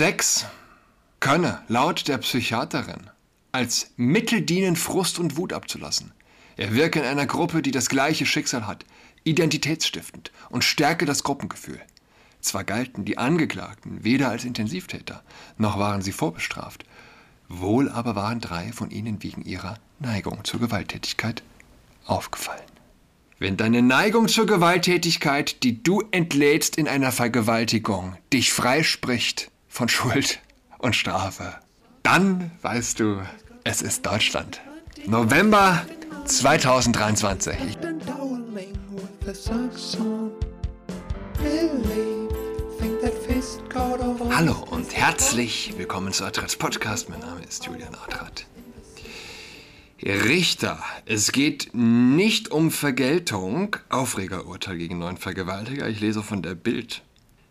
Sex könne laut der Psychiaterin als Mittel dienen, Frust und Wut abzulassen. Er wirke in einer Gruppe, die das gleiche Schicksal hat, identitätsstiftend und stärke das Gruppengefühl. Zwar galten die Angeklagten weder als Intensivtäter, noch waren sie vorbestraft, wohl aber waren drei von ihnen wegen ihrer Neigung zur Gewalttätigkeit aufgefallen. Wenn deine Neigung zur Gewalttätigkeit, die du entlädst in einer Vergewaltigung, dich freispricht von Schuld und Strafe, dann weißt du, es ist Deutschland. November 2023. Hallo und herzlich willkommen zu Adrats Podcast. Mein Name ist Julian Adrat. Richter, es geht nicht um Vergeltung. Aufregerurteil gegen neun Vergewaltiger. Ich lese von der Bild.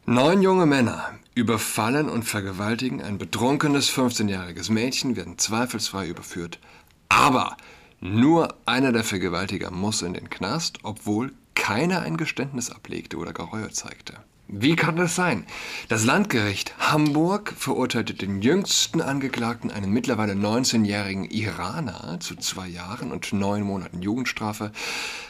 Neun junge Männer überfallen und vergewaltigen ein betrunkenes 15-jähriges Mädchen, werden zweifelsfrei überführt. Aber nur einer der Vergewaltiger muss in den Knast, obwohl keiner ein Geständnis ablegte oder gar Reue zeigte. Wie kann das sein? Das Landgericht Hamburg verurteilte den jüngsten Angeklagten, einen mittlerweile 19-jährigen Iraner, zu zwei Jahren und neun Monaten Jugendstrafe.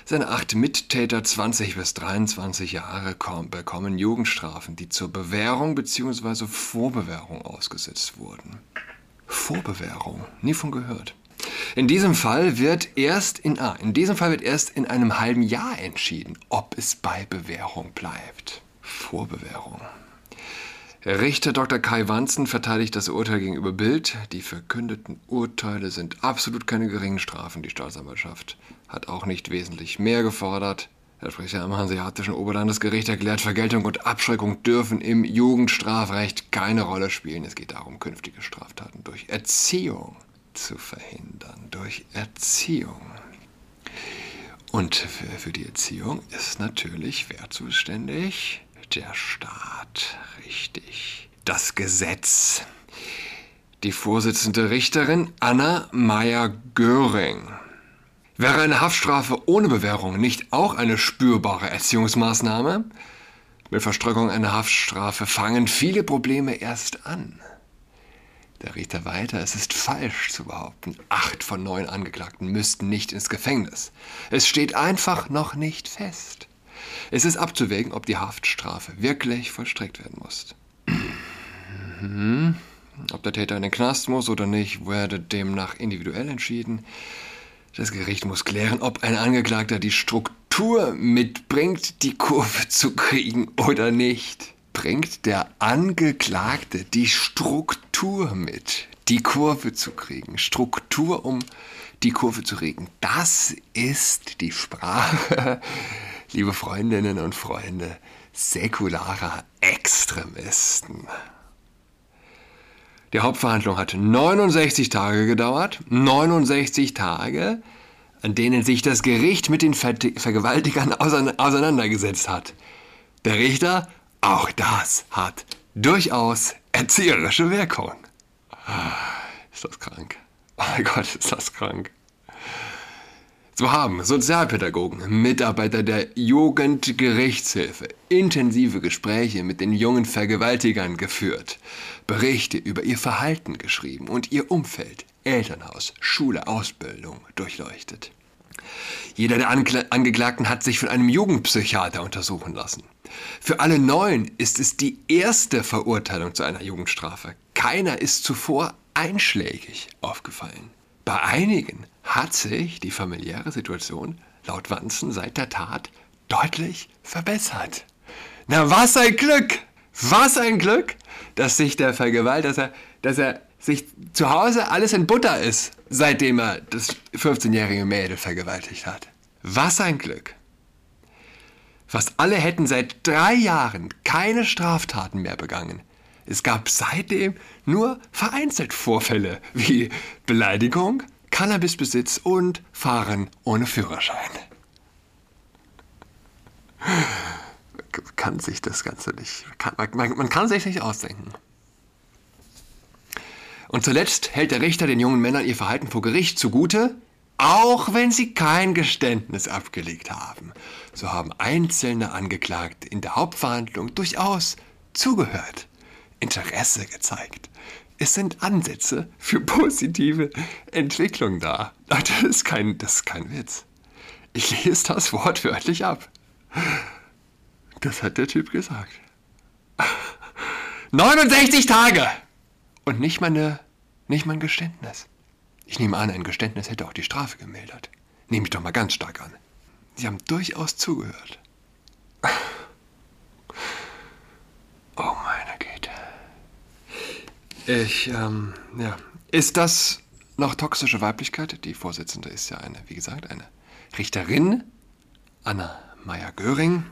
Seine acht Mittäter, 20 bis 23 Jahre, bekommen Jugendstrafen, die zur Bewährung bzw. Vorbewährung ausgesetzt wurden. Vorbewährung, nie von gehört. In diesem Fall wird erst in ah, in diesem Fall wird erst in einem halben Jahr entschieden, ob es bei Bewährung bleibt. Vorbewährung. Richter Dr. Kai Wanzen verteidigt das Urteil gegenüber Bild. Die verkündeten Urteile sind absolut keine geringen Strafen. Die Staatsanwaltschaft hat auch nicht wesentlich mehr gefordert. Der Sprecher am Hanseatischen Oberlandesgericht erklärt, Vergeltung und Abschreckung dürfen im Jugendstrafrecht keine Rolle spielen. Es geht darum, künftige Straftaten durch Erziehung zu verhindern. Durch Erziehung. Und für die Erziehung ist natürlich wer zuständig? Der Staat. Richtig. Das Gesetz. Die Vorsitzende Richterin Anna Meyer-Göring. Wäre eine Haftstrafe ohne Bewährung nicht auch eine spürbare Erziehungsmaßnahme? Mit Verstreckung einer Haftstrafe fangen viele Probleme erst an. Der Richter weiter, es ist falsch zu behaupten, acht von neun Angeklagten müssten nicht ins Gefängnis. Es steht einfach noch nicht fest. Es ist abzuwägen, ob die Haftstrafe wirklich vollstreckt werden muss. Mhm. Ob der Täter in den Knast muss oder nicht, werde demnach individuell entschieden. Das Gericht muss klären, ob ein Angeklagter die Struktur mitbringt, die Kurve zu kriegen oder nicht. Bringt der Angeklagte die Struktur mit, die Kurve zu kriegen? Struktur, um die Kurve zu kriegen. Das ist die Sprache liebe Freundinnen und Freunde säkularer Extremisten. Die Hauptverhandlung hat 69 Tage gedauert. 69 Tage, an denen sich das Gericht mit den Ver Vergewaltigern auseinandergesetzt hat. Der Richter, auch das hat durchaus erzieherische Wirkung. Ist das krank? Oh mein Gott, ist das krank. So haben Sozialpädagogen, Mitarbeiter der Jugendgerichtshilfe intensive Gespräche mit den jungen Vergewaltigern geführt, Berichte über ihr Verhalten geschrieben und ihr Umfeld, Elternhaus, Schule, Ausbildung durchleuchtet. Jeder der Angeklagten hat sich von einem Jugendpsychiater untersuchen lassen. Für alle neun ist es die erste Verurteilung zu einer Jugendstrafe. Keiner ist zuvor einschlägig aufgefallen. Bei einigen hat sich die familiäre Situation laut Wanzen seit der Tat deutlich verbessert. Na, was ein Glück! Was ein Glück, dass sich der Vergewalt, dass er, dass er sich zu Hause alles in Butter ist, seitdem er das 15-jährige Mädel vergewaltigt hat. Was ein Glück. Fast alle hätten seit drei Jahren keine Straftaten mehr begangen. Es gab seitdem nur vereinzelt Vorfälle wie Beleidigung, Cannabisbesitz und Fahren ohne Führerschein. Kann sich das Ganze nicht, man, man, man kann sich nicht ausdenken. Und zuletzt hält der Richter den jungen Männern ihr Verhalten vor Gericht zugute, auch wenn sie kein Geständnis abgelegt haben. So haben einzelne Angeklagte in der Hauptverhandlung durchaus zugehört. Interesse gezeigt. Es sind Ansätze für positive Entwicklung da. Das ist kein, das ist kein Witz. Ich lese das wortwörtlich ab. Das hat der Typ gesagt. 69 Tage! Und nicht mal, eine, nicht mal ein Geständnis. Ich nehme an, ein Geständnis hätte auch die Strafe gemildert. Nehme ich doch mal ganz stark an. Sie haben durchaus zugehört. Oh Güte. Ich, ähm, ja. Ist das noch toxische Weiblichkeit? Die Vorsitzende ist ja eine, wie gesagt, eine Richterin, Anna Meyer-Göring.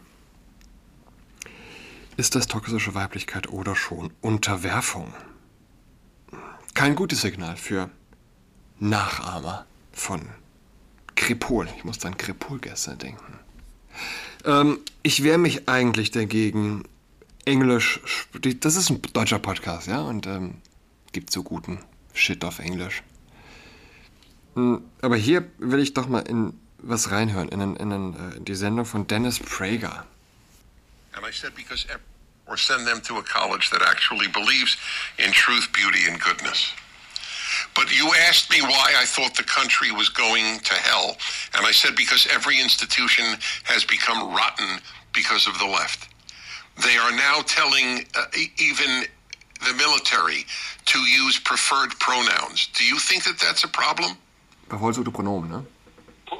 Ist das toxische Weiblichkeit oder schon Unterwerfung? Kein gutes Signal für Nachahmer von Krepol. Ich muss an Krepol-Gäste denken. Ähm, ich wehre mich eigentlich dagegen, Englisch. Das ist ein deutscher Podcast, ja, und ähm, gibt so guten Shit auf Englisch. Hm, aber hier will ich doch mal in was reinhören, in, in, in, in die Sendung von Dennis Prager. And I said because or send them to a college that actually believes in truth, beauty and goodness. But you asked me why I thought the country was going to hell. And I said because every institution has become rotten because of the left. They are now telling uh, even the military to use preferred pronouns. Do you think that that's a problem? Bevoorbeeldzoekte pronomen, ne?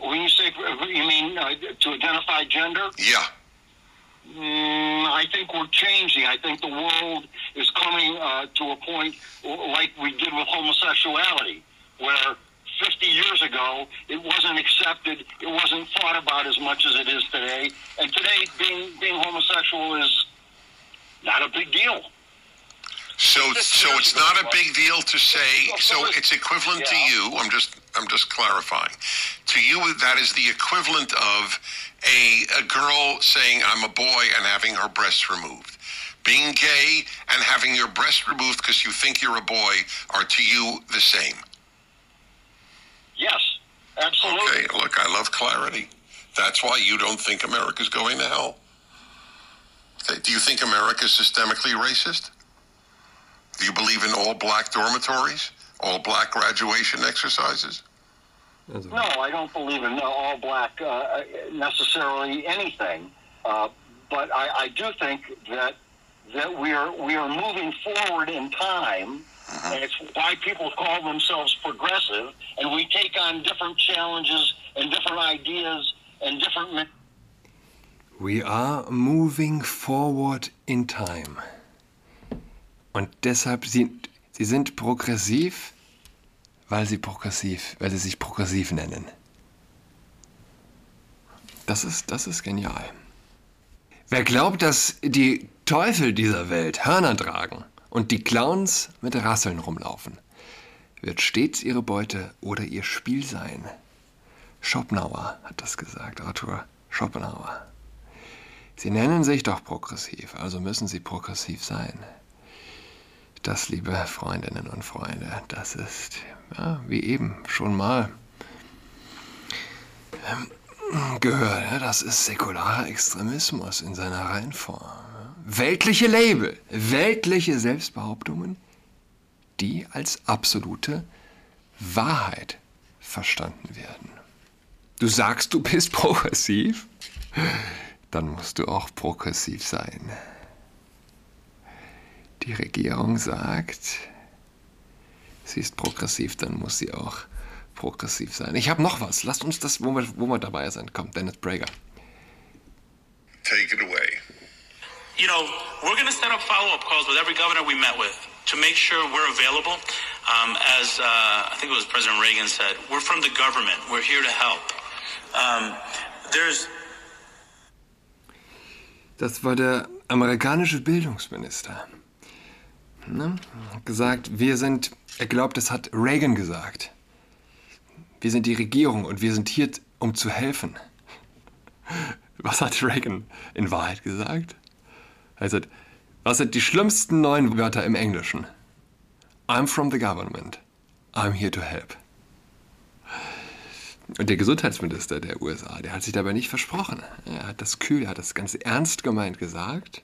When you say, you mean uh, to identify gender? Yeah. Mm, I think we're changing. I think the world is coming uh, to a point like we did with homosexuality, where 50 years ago it wasn't accepted, it wasn't thought about as much as it is today, and today being being homosexual is not a big deal. So, so it's not a big deal to say. So it's equivalent to you. I'm just, I'm just clarifying. To you, that is the equivalent of a, a girl saying, I'm a boy and having her breasts removed. Being gay and having your breast removed because you think you're a boy are to you the same. Yes, absolutely. Okay, look, I love clarity. That's why you don't think America's going to hell. Okay, do you think America's systemically racist? Do you believe in all black dormitories? All black graduation exercises? No, I don't believe in all black uh, necessarily anything. Uh, but I, I, do think that that we are we are moving forward in time, uh-huh. and it's why people call themselves progressive, and we take on different challenges and different ideas and different. We are moving forward in time. Und deshalb sind sie sind progressiv weil sie progressiv, weil sie sich progressiv nennen. Das ist, das ist genial. Wer glaubt, dass die Teufel dieser Welt Hörner tragen und die Clowns mit Rasseln rumlaufen, wird stets ihre Beute oder ihr Spiel sein. Schopenhauer hat das gesagt, Arthur Schopenhauer. Sie nennen sich doch progressiv, also müssen sie progressiv sein. Das, liebe Freundinnen und Freunde, das ist ja, wie eben schon mal ähm, gehört. Das ist säkularer Extremismus in seiner Reihenform. Weltliche Label, weltliche Selbstbehauptungen, die als absolute Wahrheit verstanden werden. Du sagst, du bist progressiv, dann musst du auch progressiv sein. Die Regierung sagt, sie ist progressiv, dann muss sie auch progressiv sein. Ich habe noch was. Lasst uns das, wo wir, wo wir dabei sind. Kommt, Dennis Prager. Take it away. You know, we're going to set up follow-up calls with every governor we met with to make sure we're available. Um, as uh, I think it was President Reagan said, we're from the government. We're here to help. Um, there's das war der amerikanische Bildungsminister. Ne? Gesagt, wir sind er glaubt, es hat Reagan gesagt. Wir sind die Regierung und wir sind hier, um zu helfen. Was hat Reagan in Wahrheit gesagt? Also, was sind die schlimmsten neun Wörter im Englischen? I'm from the government. I'm here to help. Und der Gesundheitsminister der USA, der hat sich dabei nicht versprochen. Er hat das kühl, er hat das ganz ernst gemeint gesagt.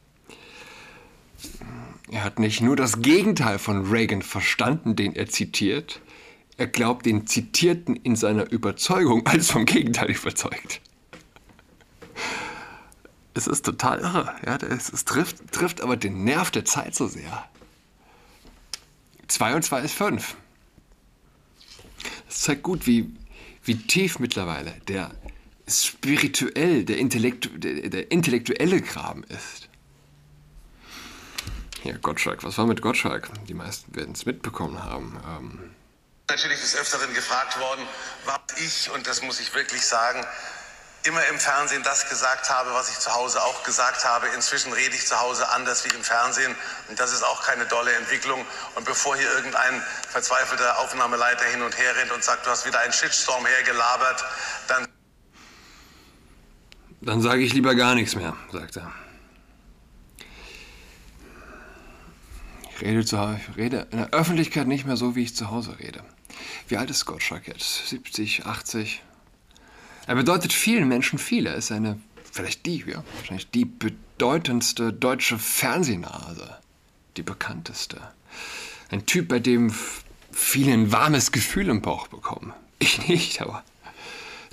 Er hat nicht nur das Gegenteil von Reagan verstanden, den er zitiert, er glaubt den Zitierten in seiner Überzeugung als vom Gegenteil überzeugt. Es ist total irre. Ja, es, es trifft, trifft aber den Nerv der Zeit so sehr. 2 und 2 ist 5. Das zeigt gut, wie, wie tief mittlerweile der spirituell, der, Intellektu der, der intellektuelle Graben ist. Ja, Gottschalk, was war mit Gottschalk? Die meisten werden es mitbekommen haben. Ähm Natürlich des Öfteren gefragt worden, was ich, und das muss ich wirklich sagen, immer im Fernsehen das gesagt habe, was ich zu Hause auch gesagt habe. Inzwischen rede ich zu Hause anders wie im Fernsehen und das ist auch keine dolle Entwicklung. Und bevor hier irgendein verzweifelter Aufnahmeleiter hin und her rennt und sagt, du hast wieder einen Shitstorm hergelabert, dann... Dann sage ich lieber gar nichts mehr, sagt er. Ich rede, zu, ich rede in der Öffentlichkeit nicht mehr so, wie ich zu Hause rede. Wie alt ist Gottschalk jetzt? 70, 80? Er bedeutet vielen Menschen viel. Er ist eine, vielleicht die, ja, wahrscheinlich die bedeutendste deutsche Fernsehnase. Die bekannteste. Ein Typ, bei dem viele ein warmes Gefühl im Bauch bekommen. Ich nicht, aber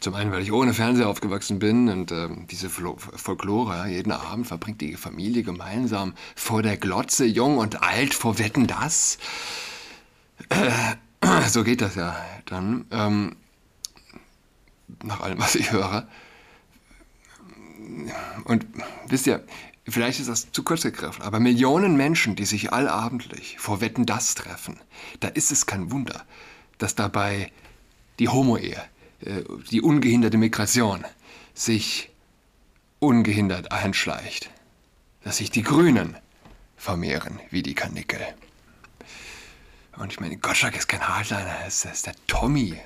zum einen, weil ich ohne Fernseher aufgewachsen bin und äh, diese Folklore, ja, jeden Abend verbringt die Familie gemeinsam vor der Glotze, jung und alt, vor Wetten das. Äh, so geht das ja dann. Ähm, nach allem, was ich höre. Und wisst ihr, vielleicht ist das zu kurz gegriffen, aber Millionen Menschen, die sich allabendlich vor Wetten das treffen, da ist es kein Wunder, dass dabei die Homo-Ehe, äh, die ungehinderte Migration sich ungehindert einschleicht. Dass sich die Grünen vermehren wie die Kanickel. Und ich meine, Gottschalk ist kein Hardliner, er er ist der Tommy.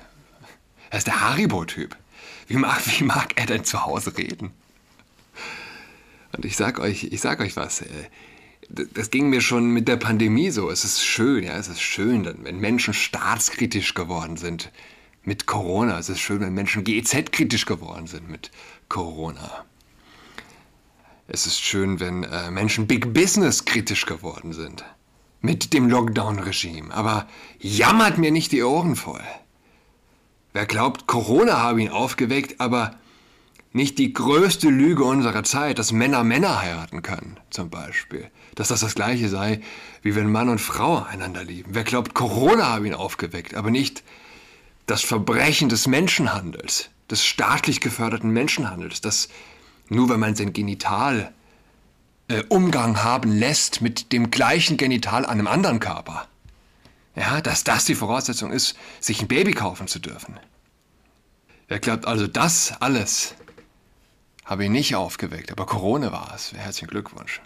Er ist der Haribo-Typ. Wie mag, wie mag er denn zu Hause reden? Und ich sag euch, ich sag euch was. Äh, das ging mir schon mit der Pandemie so. Es ist schön, ja, es ist schön, wenn Menschen staatskritisch geworden sind mit Corona. Es ist schön, wenn Menschen GEZ-kritisch geworden sind mit Corona. Es ist schön, wenn äh, Menschen Big Business kritisch geworden sind mit dem Lockdown-Regime. Aber jammert mir nicht die Ohren voll. Wer glaubt, Corona habe ihn aufgeweckt, aber nicht die größte Lüge unserer Zeit, dass Männer Männer heiraten können, zum Beispiel. Dass das das gleiche sei, wie wenn Mann und Frau einander lieben. Wer glaubt, Corona habe ihn aufgeweckt, aber nicht das Verbrechen des Menschenhandels, des staatlich geförderten Menschenhandels, das nur wenn man sein Genital äh, Umgang haben lässt mit dem gleichen Genital an einem anderen Körper ja, dass das die Voraussetzung ist, sich ein Baby kaufen zu dürfen. Wer glaubt also, das alles habe ich nicht aufgeweckt, aber Corona war es. Herzlichen Glückwunsch.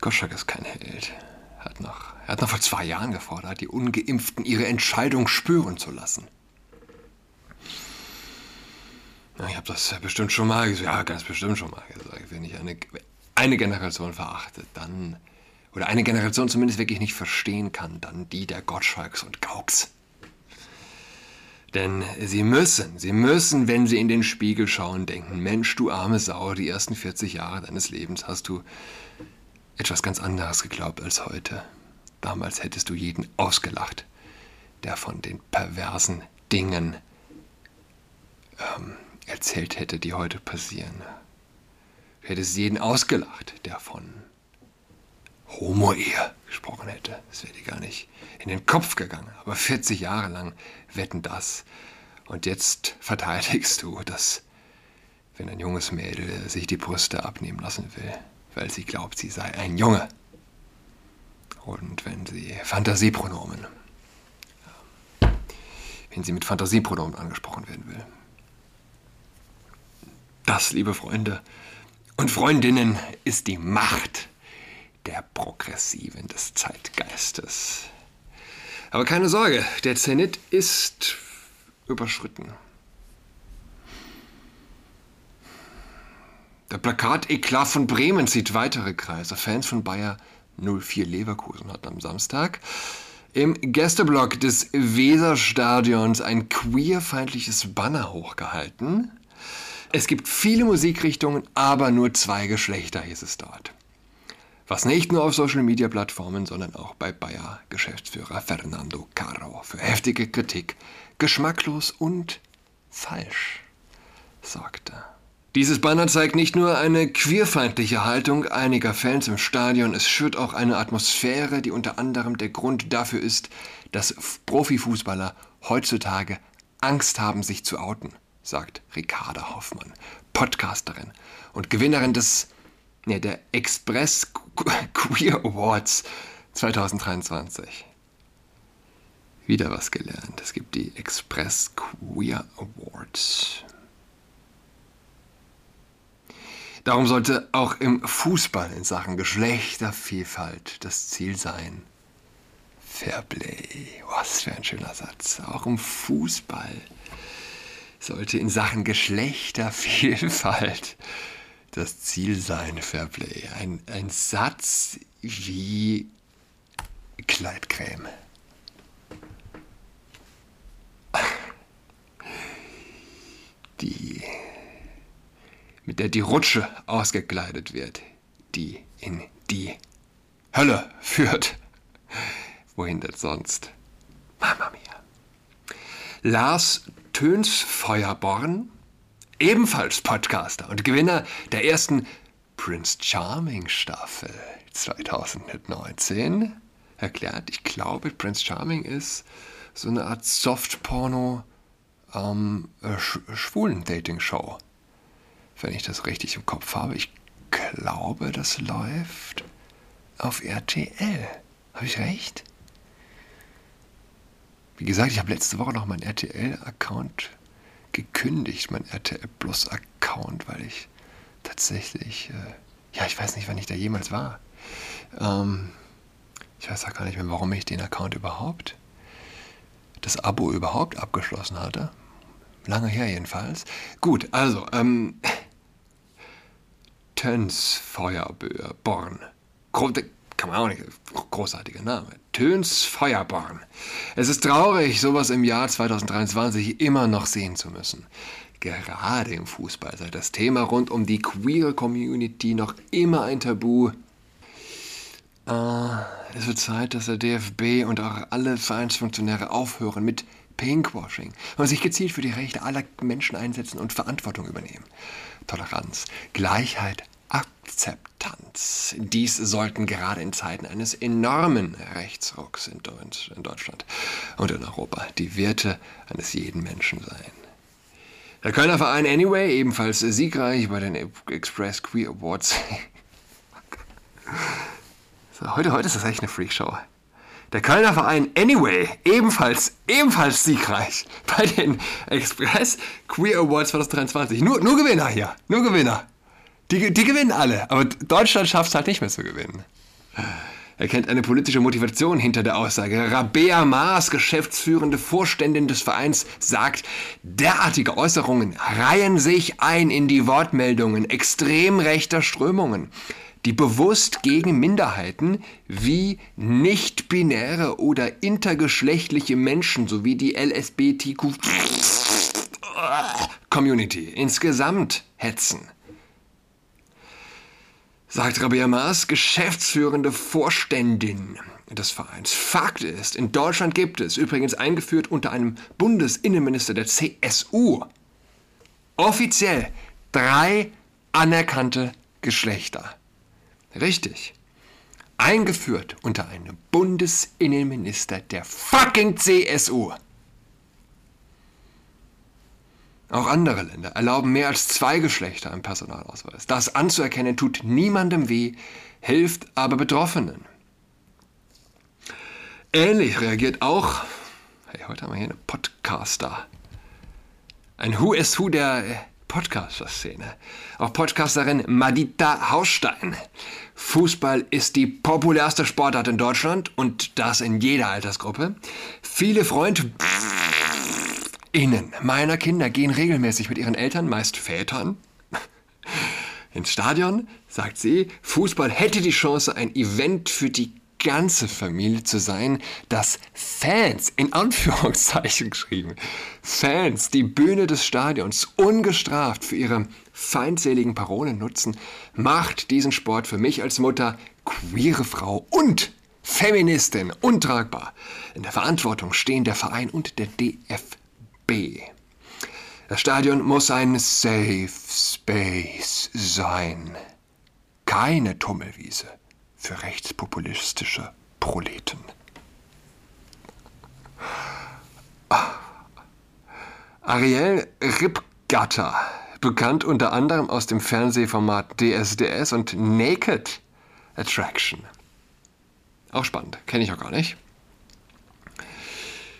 Goschak ist kein Held. Er hat, noch, er hat noch vor zwei Jahren gefordert, die Ungeimpften ihre Entscheidung spüren zu lassen. ich habe das bestimmt schon mal gesagt. Ja, ganz bestimmt schon mal gesagt. Wenn ich eine, eine Generation verachte, dann oder eine Generation zumindest wirklich nicht verstehen kann, dann die der Gottschalks und Gauks. Denn sie müssen, sie müssen, wenn sie in den Spiegel schauen, denken, Mensch, du arme Sau, die ersten 40 Jahre deines Lebens hast du etwas ganz anderes geglaubt als heute. Damals hättest du jeden ausgelacht, der von den perversen Dingen ähm, erzählt hätte, die heute passieren. Du hättest jeden ausgelacht, der von Homo-Ehe gesprochen hätte. Das wäre dir gar nicht in den Kopf gegangen. Aber 40 Jahre lang wetten das. Und jetzt verteidigst du, dass, wenn ein junges Mädel sich die Brüste abnehmen lassen will, weil sie glaubt, sie sei ein Junge. Und wenn sie Fantasiepronomen, wenn sie mit Fantasiepronomen angesprochen werden will. Das, liebe Freunde und Freundinnen, ist die Macht der Progressiven des Zeitgeistes. Aber keine Sorge, der Zenit ist überschritten. Der Plakat-Eklat von Bremen zieht weitere Kreise. Fans von Bayer 04 Leverkusen hatten am Samstag im Gästeblock des Weserstadions ein queerfeindliches Banner hochgehalten. Es gibt viele Musikrichtungen, aber nur zwei Geschlechter, hieß es dort. Was nicht nur auf Social-Media-Plattformen, sondern auch bei Bayer-Geschäftsführer Fernando Caro für heftige Kritik, geschmacklos und falsch sorgte. Dieses Banner zeigt nicht nur eine queerfeindliche Haltung einiger Fans im Stadion, es schürt auch eine Atmosphäre, die unter anderem der Grund dafür ist, dass Profifußballer heutzutage Angst haben, sich zu outen, sagt Ricarda Hoffmann, Podcasterin und Gewinnerin des nee, der Express Queer Awards 2023. Wieder was gelernt. Es gibt die Express Queer Awards. Darum sollte auch im Fußball in Sachen Geschlechtervielfalt das Ziel sein. Fairplay. Was für ein schöner Satz. Auch im Fußball sollte in Sachen Geschlechtervielfalt das Ziel sein, Fairplay. Ein, ein Satz wie Kleidcreme. Die, mit der die Rutsche ausgekleidet wird, die in die Hölle führt. Wohin denn sonst? Mama mia. Lars Tönsfeuerborn ebenfalls Podcaster und Gewinner der ersten Prince Charming Staffel 2019, erklärt, ich glaube, Prince Charming ist so eine Art Softporno ähm, äh, Sch Schwulen-Dating-Show. Wenn ich das richtig im Kopf habe. Ich glaube, das läuft auf RTL. Habe ich recht? Wie gesagt, ich habe letzte Woche noch meinen RTL-Account gekündigt, mein RTL Plus Account, weil ich tatsächlich, äh, ja, ich weiß nicht, wann ich da jemals war. Ähm, ich weiß auch gar nicht mehr, warum ich den Account überhaupt, das Abo überhaupt abgeschlossen hatte. Lange her jedenfalls. Gut, also, ähm, Töns Born kann man auch nicht, großartiger Name. Töns Feuerborn. Es ist traurig, sowas im Jahr 2023 immer noch sehen zu müssen. Gerade im Fußball sei das Thema rund um die queer Community noch immer ein Tabu. Äh, es wird Zeit, dass der DFB und auch alle Vereinsfunktionäre aufhören mit Pinkwashing und sich gezielt für die Rechte aller Menschen einsetzen und Verantwortung übernehmen. Toleranz, Gleichheit, Akzeptanz. Dies sollten gerade in Zeiten eines enormen Rechtsrucks in Deutschland und in Europa die Werte eines jeden Menschen sein. Der Kölner Verein Anyway, ebenfalls siegreich bei den Express Queer Awards. so, heute, heute ist das echt eine Freakshow. Der Kölner Verein Anyway, ebenfalls, ebenfalls siegreich bei den Express Queer Awards 2023. Nur, nur Gewinner hier, nur Gewinner. Die, die gewinnen alle, aber Deutschland schafft es halt nicht mehr zu gewinnen. Er kennt eine politische Motivation hinter der Aussage. Rabea Maas, geschäftsführende Vorständin des Vereins, sagt, derartige Äußerungen reihen sich ein in die Wortmeldungen extrem rechter Strömungen, die bewusst gegen Minderheiten wie nicht-binäre oder intergeschlechtliche Menschen sowie die LSBTQ Community insgesamt hetzen sagt Rabea Maas, geschäftsführende Vorständin des Vereins. Fakt ist, in Deutschland gibt es, übrigens eingeführt unter einem Bundesinnenminister der CSU, offiziell drei anerkannte Geschlechter. Richtig. Eingeführt unter einem Bundesinnenminister der fucking CSU. Auch andere Länder erlauben mehr als zwei Geschlechter im Personalausweis. Das anzuerkennen tut niemandem weh, hilft aber Betroffenen. Ähnlich reagiert auch, hey, heute haben wir hier eine Podcaster. Ein Who is Who der Podcaster-Szene. Auch Podcasterin Madita Hausstein. Fußball ist die populärste Sportart in Deutschland und das in jeder Altersgruppe. Viele Freunde Innen meiner Kinder gehen regelmäßig mit ihren Eltern, meist Vätern, ins Stadion, sagt sie, Fußball hätte die Chance, ein Event für die ganze Familie zu sein, dass Fans, in Anführungszeichen geschrieben, Fans die Bühne des Stadions ungestraft für ihre feindseligen Parolen nutzen, macht diesen Sport für mich als Mutter, queere Frau und Feministin untragbar. In der Verantwortung stehen der Verein und der DFB. Das Stadion muss ein Safe Space sein. Keine Tummelwiese für rechtspopulistische Proleten. Ah. Ariel Ripgatter, bekannt unter anderem aus dem Fernsehformat DSDS und Naked Attraction. Auch spannend, kenne ich auch gar nicht.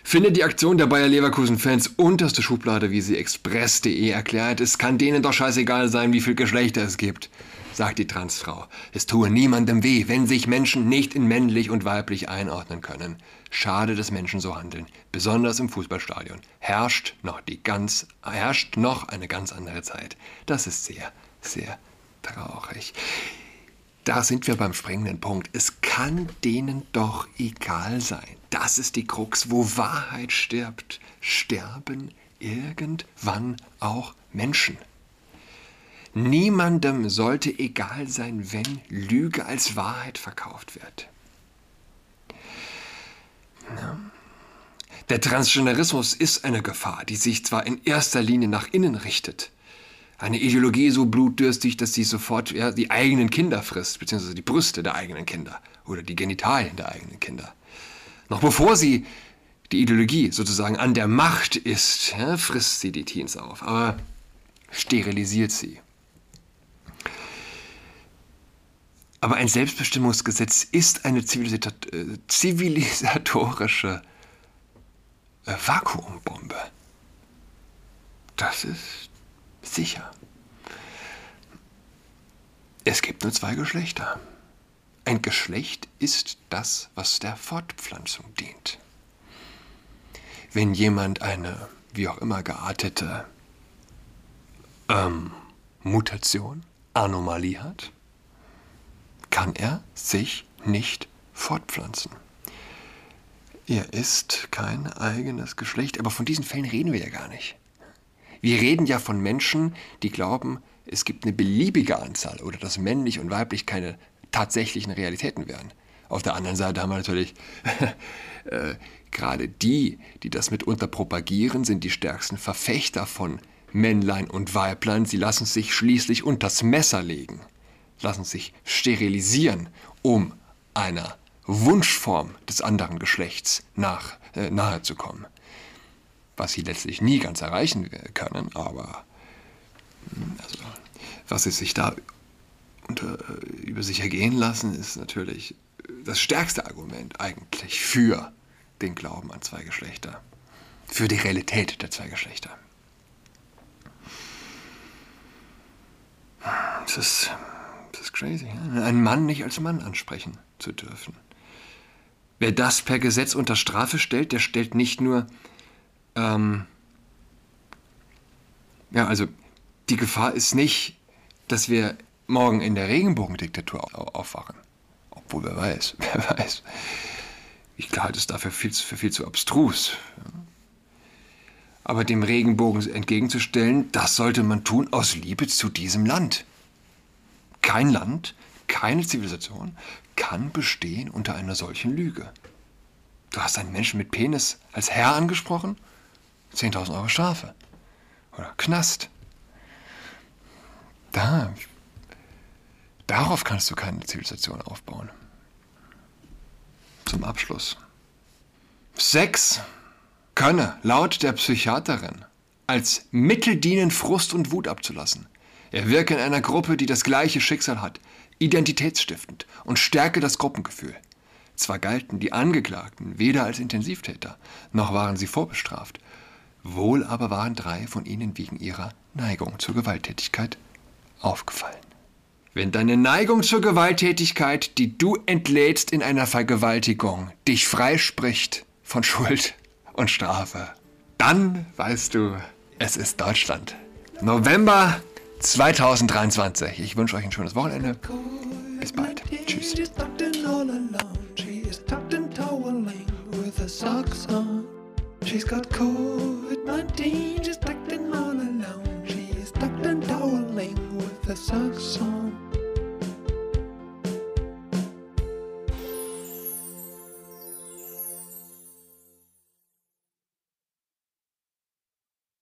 Findet die Aktion der Bayer Leverkusen-Fans unterste Schublade, wie sie express.de erklärt. Es kann denen doch scheißegal sein, wie viele Geschlechter es gibt sagt die Transfrau. Es tue niemandem weh, wenn sich Menschen nicht in männlich und weiblich einordnen können. Schade, dass Menschen so handeln. Besonders im Fußballstadion herrscht noch die ganz, herrscht noch eine ganz andere Zeit. Das ist sehr, sehr traurig. Da sind wir beim springenden Punkt. Es kann denen doch egal sein. Das ist die Krux. Wo Wahrheit stirbt, sterben irgendwann auch Menschen. Niemandem sollte egal sein, wenn Lüge als Wahrheit verkauft wird. Ja. Der Transgenderismus ist eine Gefahr, die sich zwar in erster Linie nach innen richtet, eine Ideologie so blutdürstig, dass sie sofort ja, die eigenen Kinder frisst, beziehungsweise die Brüste der eigenen Kinder oder die Genitalien der eigenen Kinder. Noch bevor sie die Ideologie sozusagen an der Macht ist, ja, frisst sie die Teens auf, aber sterilisiert sie. Aber ein Selbstbestimmungsgesetz ist eine äh, zivilisatorische äh, Vakuumbombe. Das ist sicher. Es gibt nur zwei Geschlechter. Ein Geschlecht ist das, was der Fortpflanzung dient. Wenn jemand eine, wie auch immer geartete ähm, Mutation, Anomalie hat, kann er sich nicht fortpflanzen. Er ist kein eigenes Geschlecht, aber von diesen Fällen reden wir ja gar nicht. Wir reden ja von Menschen, die glauben, es gibt eine beliebige Anzahl oder dass männlich und weiblich keine tatsächlichen Realitäten wären. Auf der anderen Seite haben wir natürlich äh, gerade die, die das mitunter propagieren, sind die stärksten Verfechter von Männlein und Weiblein. Sie lassen sich schließlich unters Messer legen lassen sich sterilisieren, um einer Wunschform des anderen Geschlechts nach, äh, nahe zu kommen. Was sie letztlich nie ganz erreichen können, aber hm, also, was sie sich da unter, äh, über sich ergehen lassen, ist natürlich das stärkste Argument eigentlich für den Glauben an zwei Geschlechter, für die Realität der zwei Geschlechter. Es ist das ist crazy. Einen Mann nicht als Mann ansprechen zu dürfen. Wer das per Gesetz unter Strafe stellt, der stellt nicht nur, ähm, ja, also die Gefahr ist nicht, dass wir morgen in der Regenbogendiktatur aufwachen. Obwohl, wer weiß, wer weiß. Ich halte es dafür viel, für viel zu abstrus. Aber dem Regenbogen entgegenzustellen, das sollte man tun aus Liebe zu diesem Land. Kein Land, keine Zivilisation kann bestehen unter einer solchen Lüge. Du hast einen Menschen mit Penis als Herr angesprochen? 10.000 Euro Strafe. Oder Knast. Da. Darauf kannst du keine Zivilisation aufbauen. Zum Abschluss. Sex könne laut der Psychiaterin als Mittel dienen, Frust und Wut abzulassen. Er wirke in einer Gruppe, die das gleiche Schicksal hat, identitätsstiftend und stärke das Gruppengefühl. Zwar galten die Angeklagten weder als Intensivtäter, noch waren sie vorbestraft, wohl aber waren drei von ihnen wegen ihrer Neigung zur Gewalttätigkeit aufgefallen. Wenn deine Neigung zur Gewalttätigkeit, die du entlädst in einer Vergewaltigung, dich freispricht von Schuld und Strafe, dann weißt du, es ist Deutschland. November 2023. Ich wünsche euch ein schönes Wochenende. Bis bald. Tschüss. She's got COVID 19, she's tucked in all alone. She's tucked and toweling with socks on.